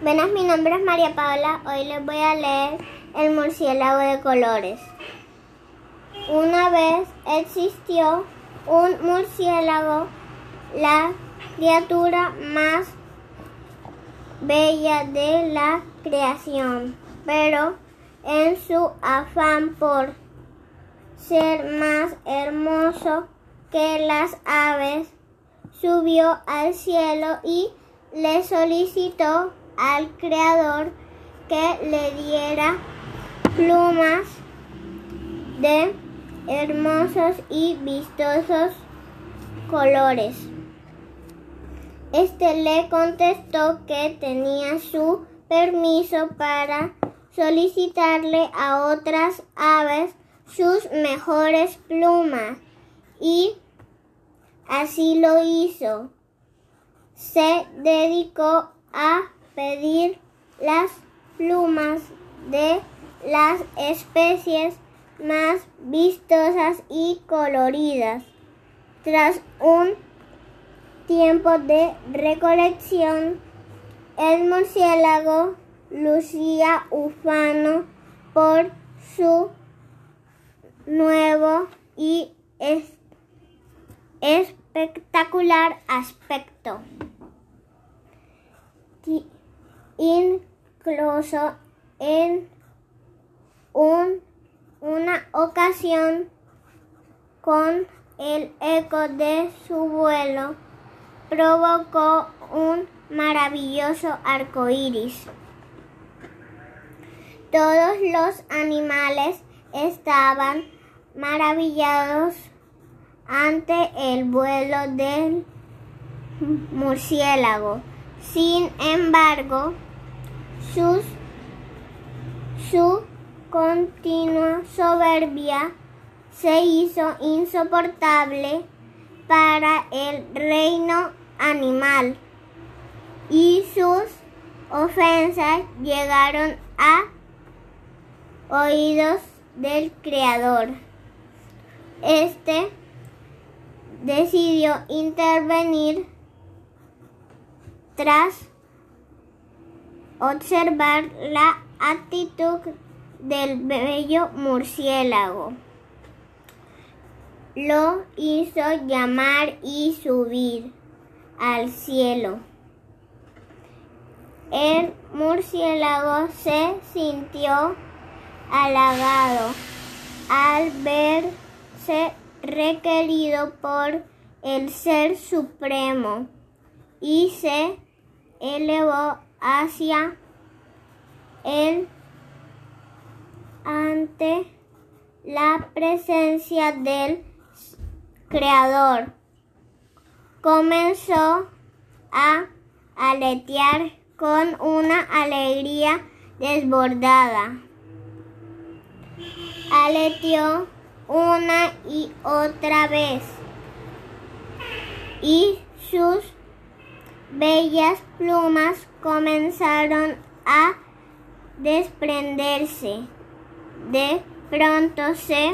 Buenas, mi nombre es María Paula. Hoy les voy a leer El murciélago de colores. Una vez existió un murciélago, la criatura más bella de la creación, pero en su afán por ser más hermoso que las aves, subió al cielo y le solicitó al creador que le diera plumas de hermosos y vistosos colores. Este le contestó que tenía su permiso para solicitarle a otras aves sus mejores plumas y así lo hizo. Se dedicó a pedir las plumas de las especies más vistosas y coloridas. Tras un tiempo de recolección, el murciélago lucía ufano por su nuevo y espectacular aspecto. Incluso en una ocasión, con el eco de su vuelo, provocó un maravilloso arco iris. Todos los animales estaban maravillados ante el vuelo del murciélago. Sin embargo, su continua soberbia se hizo insoportable para el reino animal y sus ofensas llegaron a oídos del Creador. Este decidió intervenir tras observar la actitud del bello murciélago. Lo hizo llamar y subir al cielo. El murciélago se sintió halagado al verse requerido por el Ser Supremo y se elevó hacia él ante la presencia del Creador. Comenzó a aletear con una alegría desbordada. Aleteó una y otra vez y sus bellas plumas comenzaron a desprenderse. De pronto se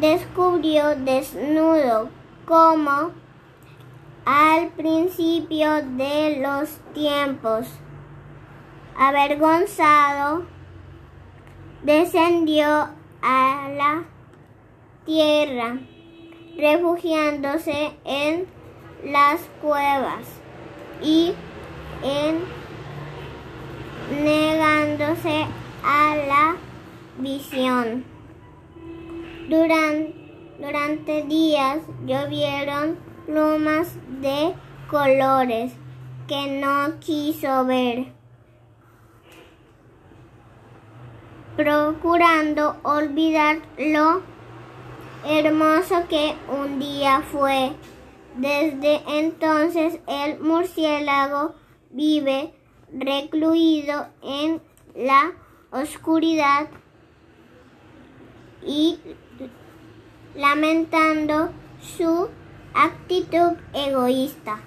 descubrió desnudo como al principio de los tiempos. Avergonzado, descendió a la tierra, refugiándose en las cuevas y en negándose a la visión. Durante, durante días llovieron plumas de colores que no quiso ver, procurando olvidar lo hermoso que un día fue. Desde entonces el murciélago vive recluido en la oscuridad y lamentando su actitud egoísta.